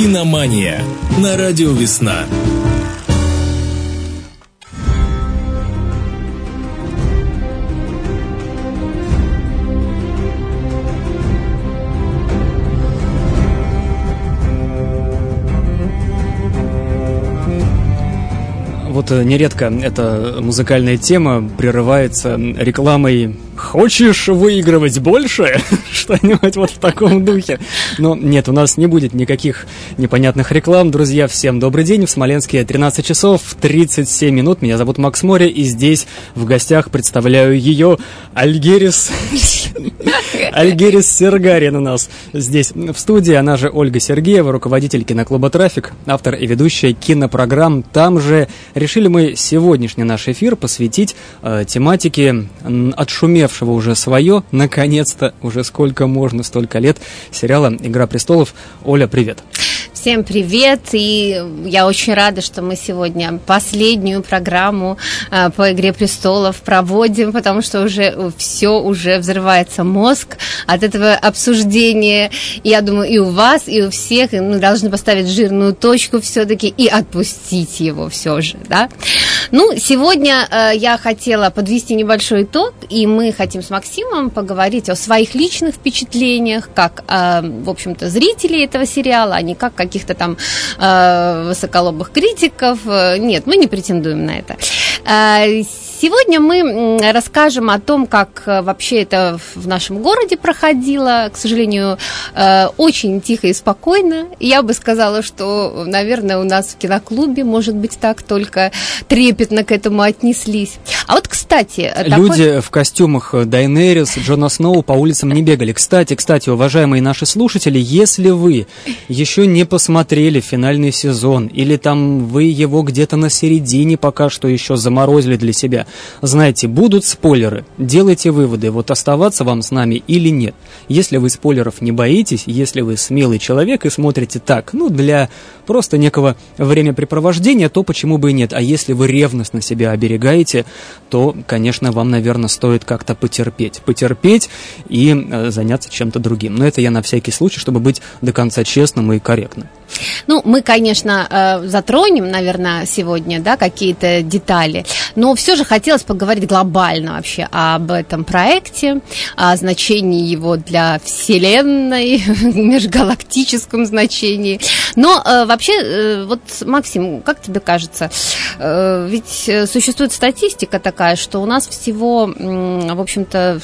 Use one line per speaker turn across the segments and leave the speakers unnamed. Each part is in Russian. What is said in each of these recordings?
Киномания на радио «Весна».
Вот э, нередко эта музыкальная тема прерывается рекламой «Хочешь выигрывать больше?» Что-нибудь вот в таком духе. Но нет, у нас не будет никаких непонятных реклам. Друзья, всем добрый день. В Смоленске 13 часов 37 минут. Меня зовут Макс Море, и здесь в гостях представляю ее Альгерис... Альгерис Сергарин у нас здесь в студии. Она же Ольга Сергеева, руководитель киноклуба «Трафик», автор и ведущая кинопрограмм. Там же решили мы сегодняшний наш эфир посвятить э, тематике отшумевшего уже свое, наконец-то, уже сколько можно, столько лет, сериала «Игра престолов». Оля, привет.
Всем привет, и я очень рада, что мы сегодня последнюю программу э, по «Игре престолов» проводим, потому что уже все, уже взрывается мозг от этого обсуждения. Я думаю, и у вас, и у всех мы должны поставить жирную точку все-таки и отпустить его все же, да. Ну, сегодня э, я хотела подвести небольшой итог, и мы хотим с Максимом поговорить о своих личных впечатлениях, как, э, в общем-то, зрителей этого сериала, а не как каких-то там э, высоколобых критиков. Э, нет, мы не претендуем на это. Э, Сегодня мы расскажем о том, как э, вообще это в нашем городе проходило. К сожалению, э, очень тихо и спокойно. Я бы сказала, что, наверное, у нас в киноклубе, может быть, так только трепетно к этому отнеслись. А вот, кстати...
Люди такой... в костюмах Дайнерис, Джона Сноу по улицам не бегали. Кстати, кстати, уважаемые наши слушатели, если вы еще не посмотрели финальный сезон, или там вы его где-то на середине пока что еще заморозили для себя, знаете, будут спойлеры, делайте выводы, вот оставаться вам с нами или нет. Если вы спойлеров не боитесь, если вы смелый человек и смотрите так, ну, для просто некого времяпрепровождения, то почему бы и нет. А если вы ревностно себя оберегаете, то, конечно, вам, наверное, стоит как-то потерпеть. Потерпеть и э, заняться чем-то другим. Но это я на всякий случай, чтобы быть до конца честным и корректным.
Ну, мы, конечно, э, затронем, наверное, сегодня, да, какие-то детали, но все же хотелось поговорить глобально вообще об этом проекте, о значении его для Вселенной, межгалактическом значении. Но э, вообще, э, вот, Максим, как тебе кажется, ведь существует статистика такая, что у нас всего, в общем-то,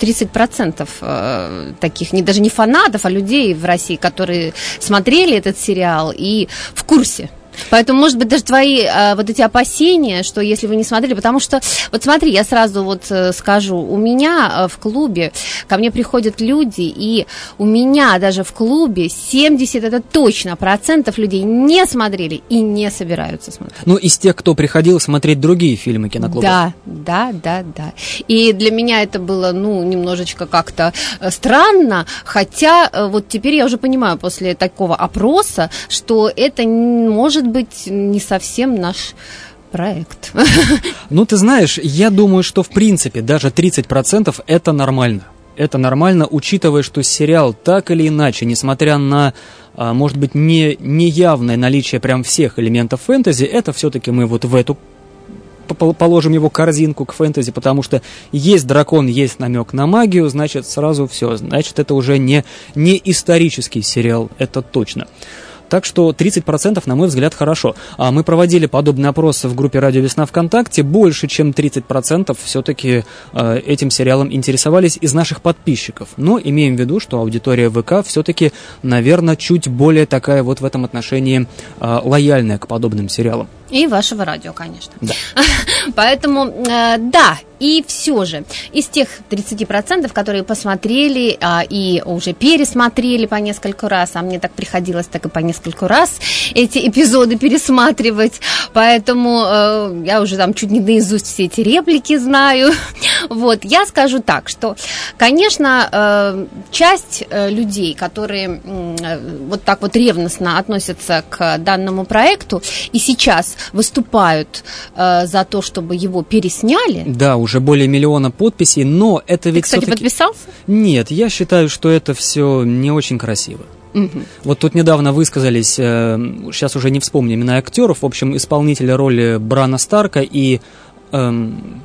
30% таких, не, даже не фанатов, а людей в России, которые смотрели смотрели этот сериал и в курсе Поэтому, может быть, даже твои а, вот эти опасения, что если вы не смотрели, потому что, вот смотри, я сразу вот э, скажу, у меня э, в клубе ко мне приходят люди, и у меня даже в клубе 70, это точно, процентов людей не смотрели и не собираются смотреть.
Ну, из тех, кто приходил смотреть другие фильмы киноклуба.
Да, да, да, да. И для меня это было, ну, немножечко как-то странно, хотя вот теперь я уже понимаю после такого опроса, что это может быть не совсем наш проект.
Ну, ты знаешь, я думаю, что в принципе даже 30% это нормально. Это нормально, учитывая, что сериал так или иначе, несмотря на, а, может быть, не, неявное наличие прям всех элементов фэнтези, это все-таки мы вот в эту положим его корзинку к фэнтези, потому что есть дракон, есть намек на магию, значит, сразу все. Значит, это уже не, не исторический сериал, это точно. Так что 30%, на мой взгляд, хорошо. А мы проводили подобный опрос в группе «Радио Весна ВКонтакте». Больше, чем 30% все-таки э, этим сериалом интересовались из наших подписчиков. Но имеем в виду, что аудитория ВК все-таки, наверное, чуть более такая вот в этом отношении э, лояльная к подобным сериалам.
И вашего радио, конечно. Да. Поэтому, э, да, и все же, из тех 30%, которые посмотрели а, и уже пересмотрели по несколько раз, а мне так приходилось так и по несколько раз эти эпизоды пересматривать, поэтому э, я уже там чуть не наизусть все эти реплики знаю. Вот, я скажу так, что, конечно, э, часть э, людей, которые э, вот так вот ревностно относятся к данному проекту и сейчас выступают э, за то, чтобы его пересняли.
Да, уже более миллиона подписей, но это ведь
Ты, кстати, подписался?
Нет, я считаю, что это все не очень красиво. Угу. Вот тут недавно высказались, э, сейчас уже не вспомню имена актеров, в общем, исполнители роли Брана Старка и эм,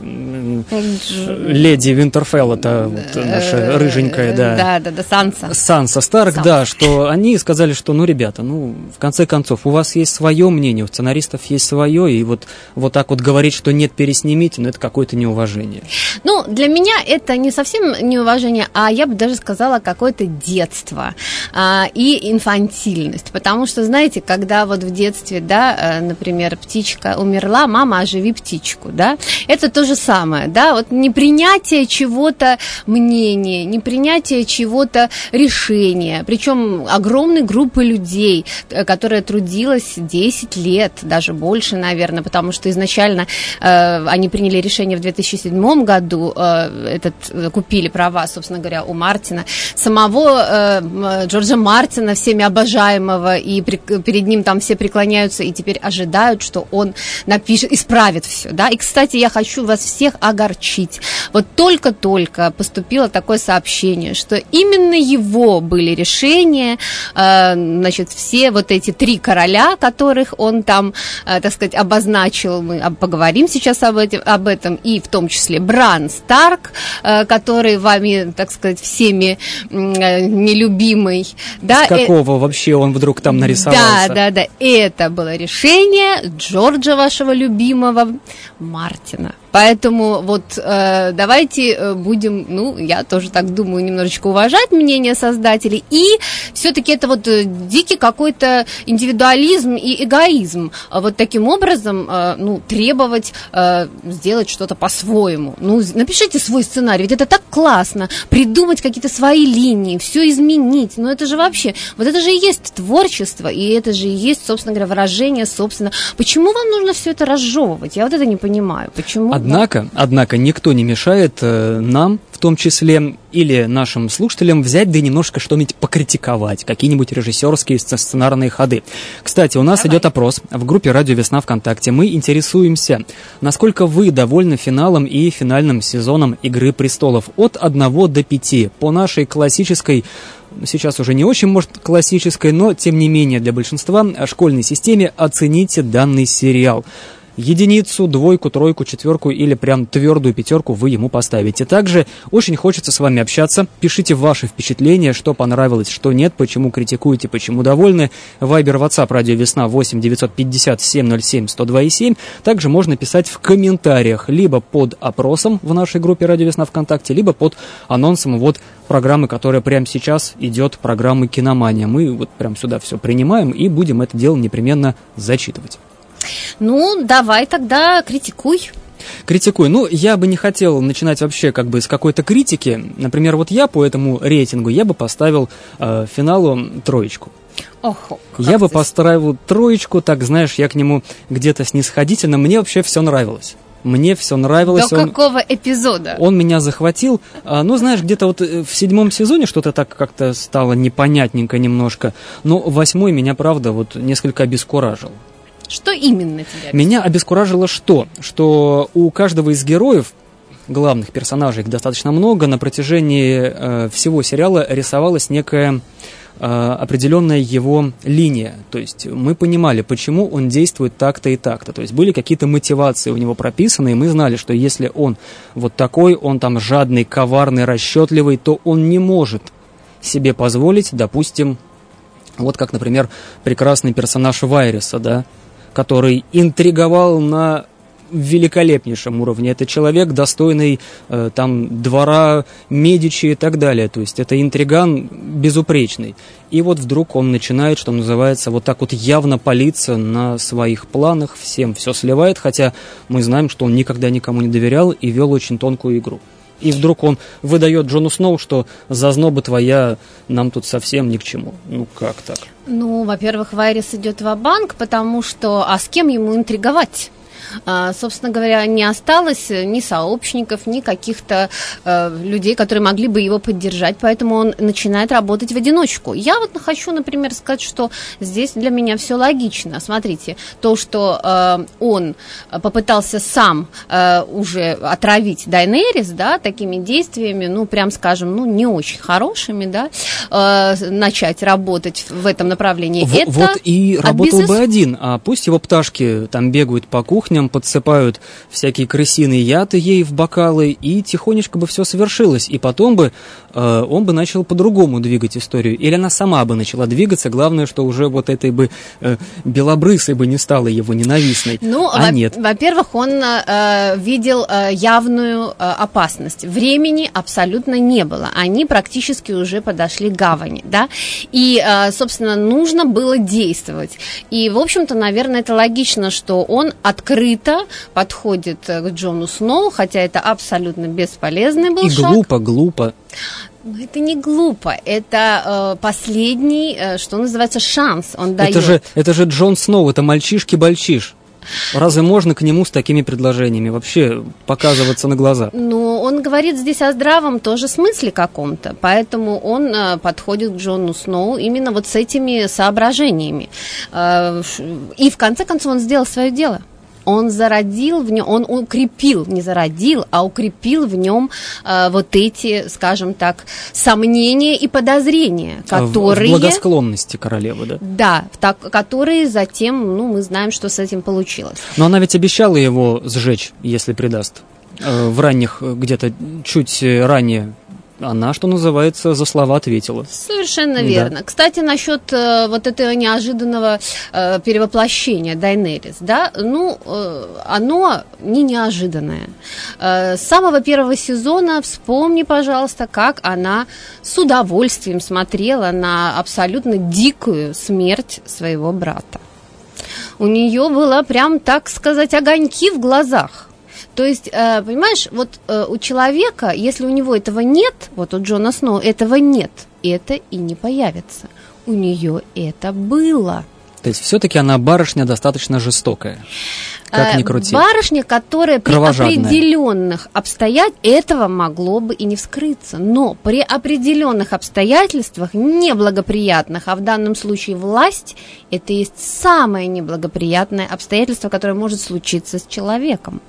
леди Винтерфелл, это вот наша э, рыженькая, да.
Да, да, да, Санса.
Санса Старк, Санса. да, что они сказали, что, ну, ребята, ну, в конце концов, у вас есть свое мнение, у сценаристов есть свое, и вот, вот так вот говорить, что нет, переснимите, ну, это какое-то неуважение.
Ну, для меня это не совсем неуважение, а я бы даже сказала какое-то детство а, и инфантильность, потому что, знаете, когда вот в детстве, да, э, например, птичка умерла, мама, оживи птичку, да, это то же самое, да, вот непринятие чего-то мнения, непринятие чего-то решения, причем огромной группы людей, э, которая трудилась 10 лет, даже больше, наверное, потому что изначально э, они приняли решение в 2007 году, э, этот, э, купили права, собственно говоря, у Мартина, самого э, Джорджа Мартина, всеми обожаемого, и при, перед ним там все преклоняются и теперь ожидают, что он напишет, исправит все, да, и, кстати, я хочу хочу вас всех огорчить. Вот только-только поступило такое сообщение, что именно его были решения, э, значит, все вот эти три короля, которых он там, э, так сказать, обозначил, мы поговорим сейчас об, этом, об этом, и в том числе Бран Старк, э, который вами, так сказать, всеми нелюбимый.
Да, С какого э, вообще он вдруг там нарисовался?
Да, да, да. Это было решение Джорджа, вашего любимого, Мартина. Поэтому вот э, давайте э, будем, ну, я тоже так думаю, немножечко уважать мнение создателей. И все-таки это вот э, дикий какой-то индивидуализм и эгоизм. А вот таким образом, э, ну, требовать э, сделать что-то по-своему. Ну, напишите свой сценарий, ведь это так классно. Придумать какие-то свои линии, все изменить. Ну, это же вообще, вот это же и есть творчество, и это же и есть, собственно говоря, выражение, собственно. Почему вам нужно все это разжевывать? Я вот это не понимаю. Почему?
Однако, однако никто не мешает э, нам, в том числе, или нашим слушателям взять да и немножко что-нибудь покритиковать, какие-нибудь режиссерские сценарные ходы. Кстати, у нас Давай. идет опрос в группе «Радио Весна ВКонтакте». Мы интересуемся, насколько вы довольны финалом и финальным сезоном «Игры престолов» от 1 до 5 по нашей классической сейчас уже не очень, может, классической, но, тем не менее, для большинства школьной системе оцените данный сериал единицу, двойку, тройку, четверку или прям твердую пятерку вы ему поставите. Также очень хочется с вами общаться. Пишите ваши впечатления, что понравилось, что нет, почему критикуете, почему довольны. Вайбер, WhatsApp, Радио Весна 8 950 707 102 7. Также можно писать в комментариях либо под опросом в нашей группе Радио Весна ВКонтакте, либо под анонсом вот программы, которая прямо сейчас идет, программы «Киномания». Мы вот прям сюда все принимаем и будем это дело непременно зачитывать.
Ну, давай тогда критикуй.
Критикуй. Ну, я бы не хотел начинать вообще как бы с какой-то критики. Например, вот я по этому рейтингу, я бы поставил э, финалу троечку.
Охо,
я бы поставил троечку, так, знаешь, я к нему где-то снисходительно. Мне вообще все нравилось. Мне все нравилось.
До он, какого эпизода?
Он меня захватил. А, ну, знаешь, где-то вот э, в седьмом сезоне что-то так как-то стало непонятненько немножко. Но восьмой меня, правда, вот несколько обескуражил.
Что именно тебя?
Меня обескуражило что? Что у каждого из героев главных персонажей, их достаточно много, на протяжении э, всего сериала рисовалась некая э, определенная его линия. То есть мы понимали, почему он действует так-то и так-то. То есть были какие-то мотивации у него прописаны, и мы знали, что если он вот такой, он там жадный, коварный, расчетливый, то он не может себе позволить, допустим, вот как, например, прекрасный персонаж Вайреса, да, который интриговал на великолепнейшем уровне. Это человек, достойный э, там двора Медичи и так далее. То есть это интриган безупречный. И вот вдруг он начинает, что называется, вот так вот явно палиться на своих планах, всем все сливает, хотя мы знаем, что он никогда никому не доверял и вел очень тонкую игру и вдруг он выдает Джону Сноу, что зазноба твоя нам тут совсем ни к чему. Ну как так?
Ну, во-первых, Вайрис идет в банк потому что а с кем ему интриговать? А, собственно говоря, не осталось ни сообщников, ни каких-то э, людей, которые могли бы его поддержать, поэтому он начинает работать в одиночку. Я вот хочу, например, сказать, что здесь для меня все логично. Смотрите, то, что э, он попытался сам э, уже отравить Дайнерис, да, такими действиями, ну, прям скажем, ну, не очень хорошими, да, э, начать работать в этом направлении.
В,
Это
вот и
от
работал
бизнес-
бы один, а пусть его пташки там бегают по кухням, подсыпают всякие крысиные яды ей в бокалы, и тихонечко бы все совершилось. И потом бы э, он бы начал по-другому двигать историю. Или она сама бы начала двигаться, главное, что уже вот этой бы э, белобрысой бы не стала его ненавистной.
Ну,
а
во-
нет.
во-первых, он э, видел э, явную э, опасность. Времени абсолютно не было. Они практически уже подошли к гавани, да. И, э, собственно, нужно было действовать. И, в общем-то, наверное, это логично, что он открыто подходит э, к Джону Сноу, хотя это абсолютно бесполезный был
И
шаг.
глупо, глупо.
Но это не глупо, это э, последний, э, что называется, шанс он дает.
Это же, это же Джон Сноу, это мальчишки-бальчиш. Разве можно к нему с такими предложениями вообще показываться на глаза?
Ну, он говорит здесь о здравом тоже смысле каком-то, поэтому он э, подходит к Джону Сноу именно вот с этими соображениями. Э, и в конце концов он сделал свое дело. Он зародил в нем, он укрепил, не зародил, а укрепил в нем э, вот эти, скажем так, сомнения и подозрения,
А В-
которые...
В благосклонности королевы, да?
Да, так, которые затем, ну, мы знаем, что с этим получилось.
Но она ведь обещала его сжечь, если предаст. Э, В ранних, э, где-то чуть э, ранее, она, что называется, за слова ответила.
Совершенно
Да.
верно. Кстати, насчет э, вот этого неожиданного э, перевоплощения Дайнерис, да, ну, э, оно не неожиданное. Э, с самого первого сезона вспомни, пожалуйста, как она с удовольствием смотрела на абсолютно дикую смерть своего брата. У нее было прям, так сказать, огоньки в глазах. То есть, э, понимаешь, вот э, у человека, если у него этого нет, вот у Джона Сноу этого нет, это и не появится. У нее это было.
То есть все-таки она барышня достаточно жестокая. Как
Э,
ни крути.
Барышня, которая при определенных обстоятельствах, этого могло бы и не вскрыться. Но при определенных обстоятельствах, неблагоприятных, а в данном случае власть, это есть самое неблагоприятное обстоятельство, которое может случиться с человеком.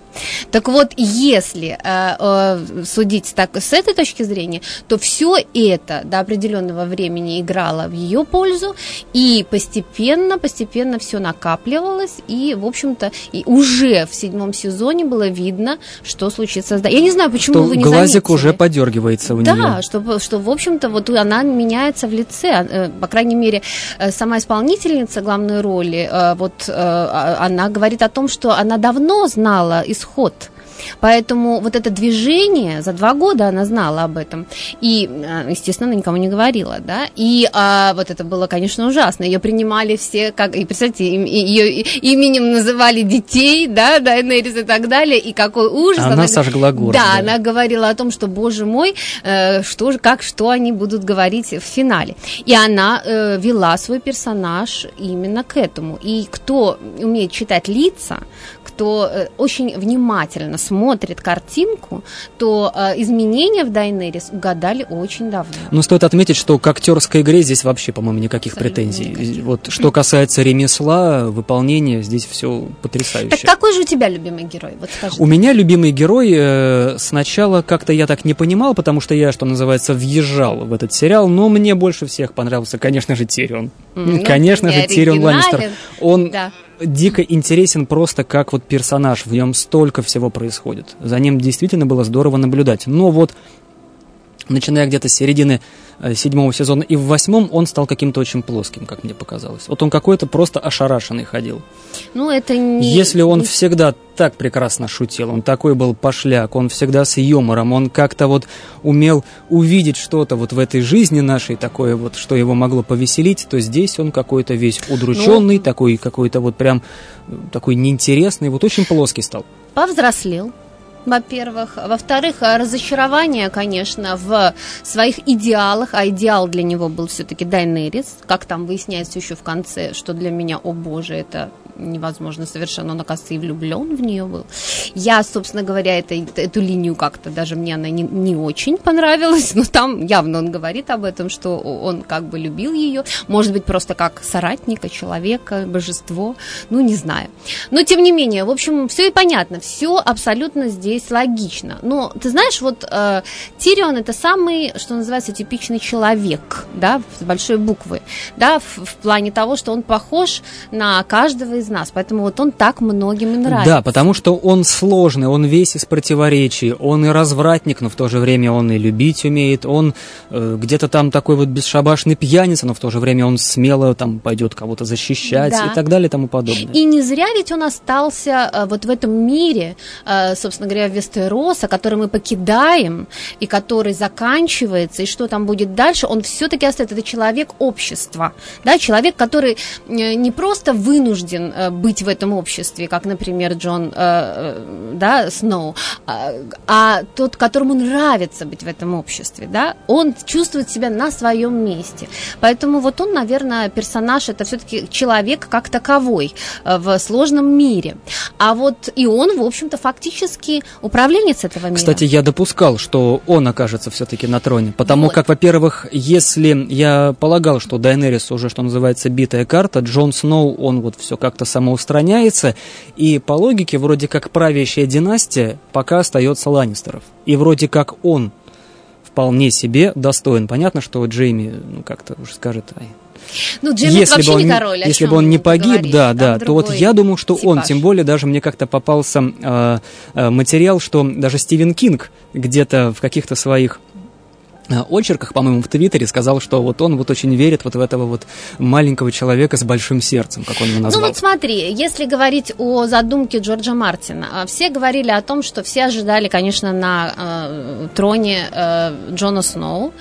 Так вот, если э, э, судить так с этой точки зрения, то все это до определенного времени играло в ее пользу, и постепенно, постепенно все накапливалось, и, в общем-то, и уже в седьмом сезоне было видно, что случится. с Я не знаю, почему
Что
вы не
глазик
заметили.
уже подергивается у
Да,
нее.
что, что, в общем-то, вот она меняется в лице. Э, По крайней мере, э, сама исполнительница главной роли, э, вот э, а- она говорит о том, что она давно знала исход. Поэтому вот это движение, за два года она знала об этом. И, э, естественно, она никому не говорила, да. И а, вот это было, конечно, ужасно. Ее принимали все, как, и, представьте, им- ее именем называли детей, да, Дайнерис и так далее. И какой ужас.
Она сожгла город,
Да,
да.
она говорила о том, что, боже мой, э, что же, как, что они будут говорить в финале. И она э, вела свой персонаж именно к этому. И кто умеет читать лица, кто э, очень внимательно смотрит картинку, то э, изменения в Дайнерис угадали очень давно.
Но стоит отметить, что к актерской игре здесь вообще, по-моему, никаких
Абсолютно
претензий.
никаких.
Вот что касается ремесла, выполнения, здесь все потрясающе.
Так какой же у тебя любимый герой? Вот скажи.
У меня любимый герой э, сначала как-то я так не понимал, потому что я, что называется, въезжал в этот сериал, но мне больше всех понравился, конечно же, Тирион.
Ну,
конечно
не
же, Тирион Ланнистер. Он
Да.
дико интересен просто как вот персонаж, в нем столько всего происходит. За ним действительно было здорово наблюдать. Но вот начиная где-то с середины э, седьмого сезона и в восьмом он стал каким-то очень плоским, как мне показалось. Вот он какой-то просто ошарашенный ходил.
Ну, это не...
Если он всегда так прекрасно шутил, он такой был пошляк, он всегда с юмором, он как-то вот умел увидеть что-то вот в этой жизни нашей, такое вот, что его могло повеселить, то здесь он какой-то весь удрученный,
Ну.
такой какой-то вот прям э, такой неинтересный, вот очень плоский стал.
повзрослел, во-первых. Во-вторых, а, разочарование, конечно, в своих идеалах, а идеал для него был все-таки Дайнерис, как там выясняется еще в конце, что для меня, о боже, это невозможно совершенно. Он, оказывается, и влюблен в нее был. Я, собственно говоря, это, эту линию как-то даже мне она не, не очень понравилась, но там явно он говорит об этом, что он как бы любил ее, может быть, просто как соратника, человека, божество, ну, не знаю. Но, тем не менее, в общем, все и понятно, все абсолютно здесь логично. Но, ты знаешь, вот э, Тирион это самый, что называется, типичный человек, да, с большой буквы, да, в, в плане того, что он похож на каждого из нас, поэтому вот он так многим и нравится.
Да, потому что он сложный, он весь из противоречий, он и развратник, но в то же время он и любить умеет, он э, где-то там такой вот бесшабашный пьяница, но в то же время он смело там пойдет кого-то защищать да. и так далее и тому подобное.
И не зря ведь он остался э, вот в этом мире, э, собственно говоря, Вестероса, который мы покидаем и который заканчивается, и что там будет дальше, он все-таки остается, это человек общества, да, человек, который э, не просто вынужден э, быть в этом обществе, как, например, Джон э, да, Сноу, а, а тот, которому нравится быть в этом обществе, да, он чувствует себя на своем месте. Поэтому вот он, наверное, персонаж, это все-таки человек как таковой в сложном мире. А вот и он, в общем-то, фактически управленец этого мира.
Кстати, я допускал, что он окажется все-таки на троне, потому вот. как, во-первых, если я полагал, что Дайнерис уже, что называется, битая карта, Джон Сноу, он вот все как-то самоустраняется, и по логике вроде как правящая династия пока остается Ланнистеров. И вроде как он вполне себе достоин. Понятно, что Джейми, ну, как-то уже скажет, Ай,
ну, Джейми если вообще
бы он,
не король.
Если бы он не погиб, да, да, то вот я думаю, что типаж. он, тем более даже мне как-то попался э, материал, что даже Стивен Кинг где-то в каких-то своих очерках, по-моему, в Твиттере сказал, что вот он вот очень верит вот в этого вот маленького человека с большим сердцем, как он его назвал.
Ну вот смотри, если говорить о задумке Джорджа Мартина, э, все говорили о том, что все ожидали, конечно, на э, троне э, Джона Сноу.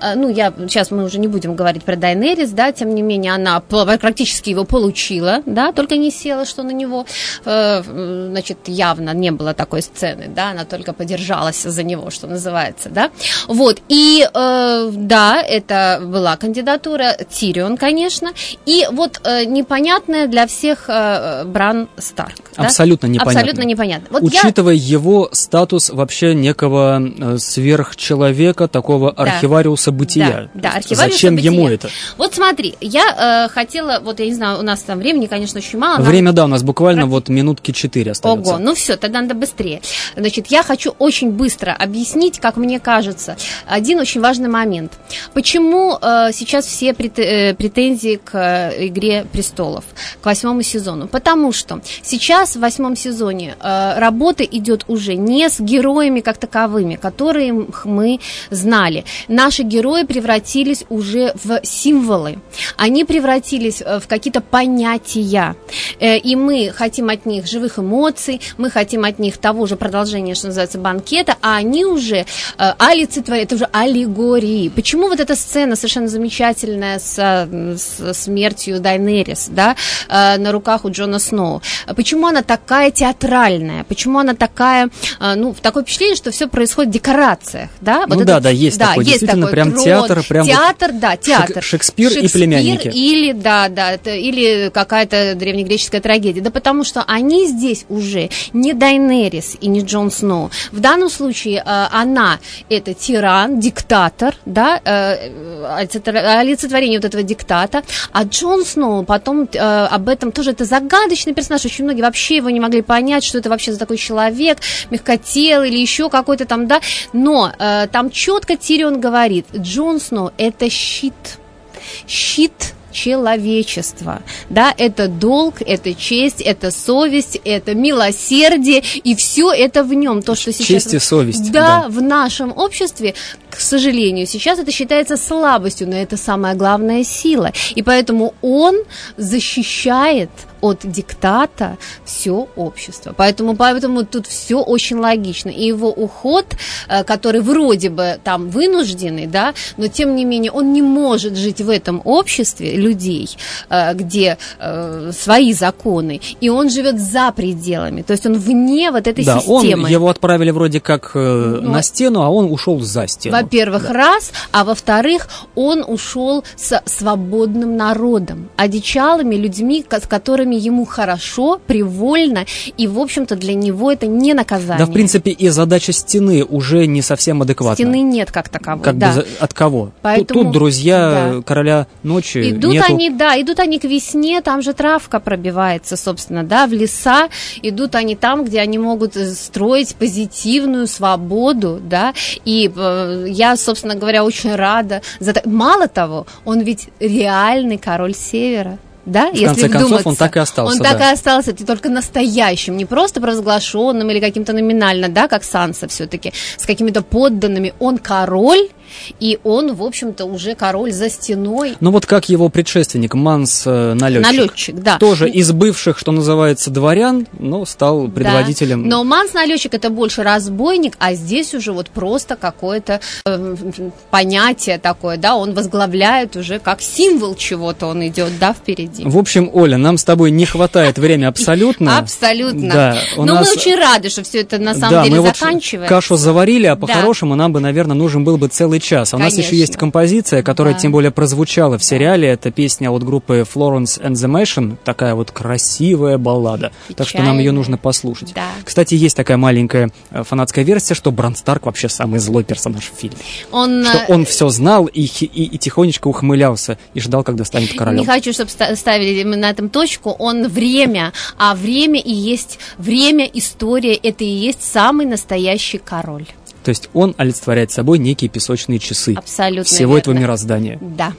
Э, ну, я сейчас мы уже не будем говорить про Дайнерис, да, тем не менее, она практически его получила, да, только не села, что на него, э, значит, явно не было такой сцены, да, она только подержалась за него, что называется, да. Вот, и и э, да, это была кандидатура Тирион, конечно. И вот э, непонятная для всех э, Бран Старк.
Абсолютно да? непонятно.
Абсолютно непонятно.
Вот Учитывая я... его статус вообще некого э, сверхчеловека, такого да. архивариуса бытия.
Да, да архивариуса
Зачем
бытия.
ему это?
Вот смотри, я э, хотела, вот я не знаю, у нас там времени, конечно, очень мало.
Время, нам... да, у нас буквально Практи... вот минутки четыре остается.
Ого, ну все, тогда надо быстрее. Значит, я хочу очень быстро объяснить, как мне кажется, один очень важный момент. Почему э, сейчас все э, претензии к э, «Игре престолов», к восьмому сезону? Потому что сейчас в восьмом сезоне э, работа идет уже не с героями как таковыми, которые мы знали. Наши герои превратились уже в символы. Они превратились э, в какие-то понятия. Э, и мы хотим от них живых эмоций, мы хотим от них того же продолжения, что называется, банкета, а они уже э, олицетворяют, это уже аллегории. Почему вот эта сцена совершенно замечательная с, с смертью Дайнерис, да, э, на руках у Джона Сноу? Почему она такая театральная? Почему она такая, э, ну, такое впечатление, что все происходит в декорациях, да?
Вот ну это, да, да, есть да, такой, есть действительно, такой прям трон, театр, прям
театр, вот да, театр.
Шекспир, Шекспир и племянники.
Или, да, да, или какая-то древнегреческая трагедия. Да потому что они здесь уже не Дайнерис и не Джон Сноу. В данном случае э, она это тиран, диктатор, да, э, олицетворение вот этого диктата, а Джон Сноу потом э, об этом тоже это загадочный персонаж, очень многие вообще его не могли понять, что это вообще за такой человек, мягкотелый или еще какой-то там, да, но э, там четко Тирион говорит, Джон Сноу это щит, щит человечества. Да, это долг, это честь, это совесть, это милосердие, и все это в нем. То, что сейчас...
Честь и совесть.
Да, да, в нашем обществе, к сожалению, сейчас это считается слабостью, но это самая главная сила. И поэтому он защищает от диктата все общество. Поэтому, поэтому тут все очень логично. И его уход, э, который вроде бы там вынужденный, да, но тем не менее он не может жить в этом обществе людей, э, где э, свои законы, и он живет за пределами, то есть он вне вот этой
да,
системы.
Он, его отправили вроде как. Ну, на стену, а он ушел за стену.
Во-первых,
да.
раз, а во-вторых, он ушел с свободным народом, одичалыми людьми, с которыми ему хорошо, привольно, и, в общем-то, для него это не наказание.
Да, в принципе, и задача стены уже не совсем адекватна.
Стены нет как таковой,
Как
да.
бы от кого? Тут-
Поэтому-
тут, друзья
да.
короля ночи
Идут
нету.
они, да, идут они к весне, там же травка пробивается, собственно, да, в леса. Идут они там, где они могут э, строить позитивную свободу, да. И э, я, собственно говоря, очень рада. За... Мало того, он ведь реальный король Севера. Да,
В конце концов, он так и остался,
Он так
да.
и остался, ты только настоящим, не просто провозглашенным или каким-то номинально, да, как Санса все-таки, с какими-то подданными. Он король, и он, в общем-то, уже король за стеной.
Ну вот как его предшественник, Манс э, Налетчик.
Налетчик, да.
Тоже из бывших, что называется, дворян, но стал предводителем.
Да. Но Манс налетчик это больше разбойник, а здесь уже вот просто какое-то э, понятие такое, да, он возглавляет уже как символ чего-то, он идет, да, впереди.
В общем, Оля, нам с тобой не хватает времени абсолютно.
Абсолютно.
Да,
Но
нас-
мы очень рады, что все это на самом
да,
деле
мы вот
заканчивается.
кашу заварили, а по-хорошему нам бы, наверное, нужен был бы целый час. А у нас еще есть композиция, которая
Да.
тем более прозвучала в сериале. Это песня от группы Florence and the Machine, такая вот красивая баллада. Так что нам ее
Печальная.
нужно послушать.
Да.
Кстати, есть такая маленькая э, фанатская версия, что Бран Старк вообще самый злой персонаж в фильме.
Он,
Что
э,
он все знал и, и, и тихонечко ухмылялся и ждал, когда станет королем.
Не хочу, чтобы ставили на этом точку. Он время, а время и есть время, история. Это и есть самый настоящий король.
То есть он олицетворяет собой некие песочные часы
Абсолютно
всего этого
верно.
мироздания.
Да.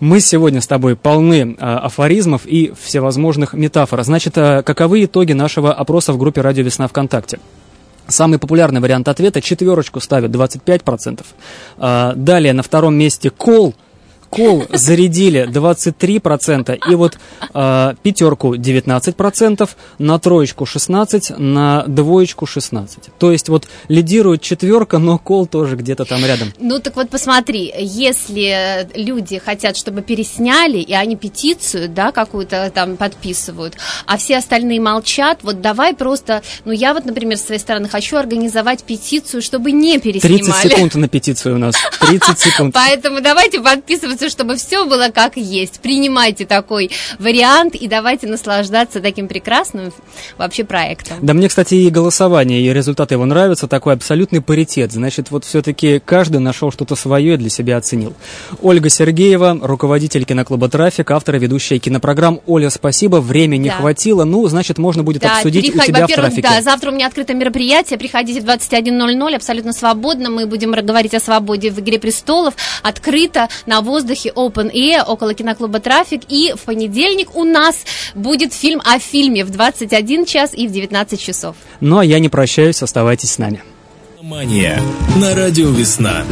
Мы сегодня с тобой полны а, афоризмов и всевозможных метафор. Значит, а, каковы итоги нашего опроса в группе «Радио Весна ВКонтакте»? Самый популярный вариант ответа четверочку ставят 25%. А, далее на втором месте кол. Кол зарядили 23%, и вот а, пятерку 19%, на троечку 16%, на двоечку 16%. То есть вот лидирует четверка, но кол тоже где-то там рядом.
Ну так вот посмотри, если люди хотят, чтобы пересняли, и они петицию, да, какую-то там подписывают, а все остальные молчат, вот давай просто, ну я вот, например, с своей стороны хочу организовать петицию, чтобы не
30
переснимали.
секунд на петицию у нас. 30 секунд.
Поэтому давайте подписываться, чтобы все было как есть. Принимайте такой вариант и давайте наслаждаться таким прекрасным вообще проектом.
Да мне, кстати, и голосование, и результаты его нравятся, такой абсолютный паритет. Значит, вот все-таки каждый нашел что-то свое и для себя оценил. Ольга Сергеева, руководитель киноклуба «Трафик», автор и ведущая кинопрограмм. Оля, спасибо, времени не
Да.
хватило, ну, значит, можно будет
Да,
обсудить у
переход-
тебя в «Трафике».
да, завтра у меня открытое мероприятие, приходите в 21.00, абсолютно свободно, мы будем говорить о свободе в «Игре престолов», открыто, на воздухе, open air, около киноклуба «Трафик», и в понедельник у нас будет фильм о фильме в 21 час и в 19 часов.
Ну, а я не прощаюсь, оставайтесь с нами.
Мания на радио Весна.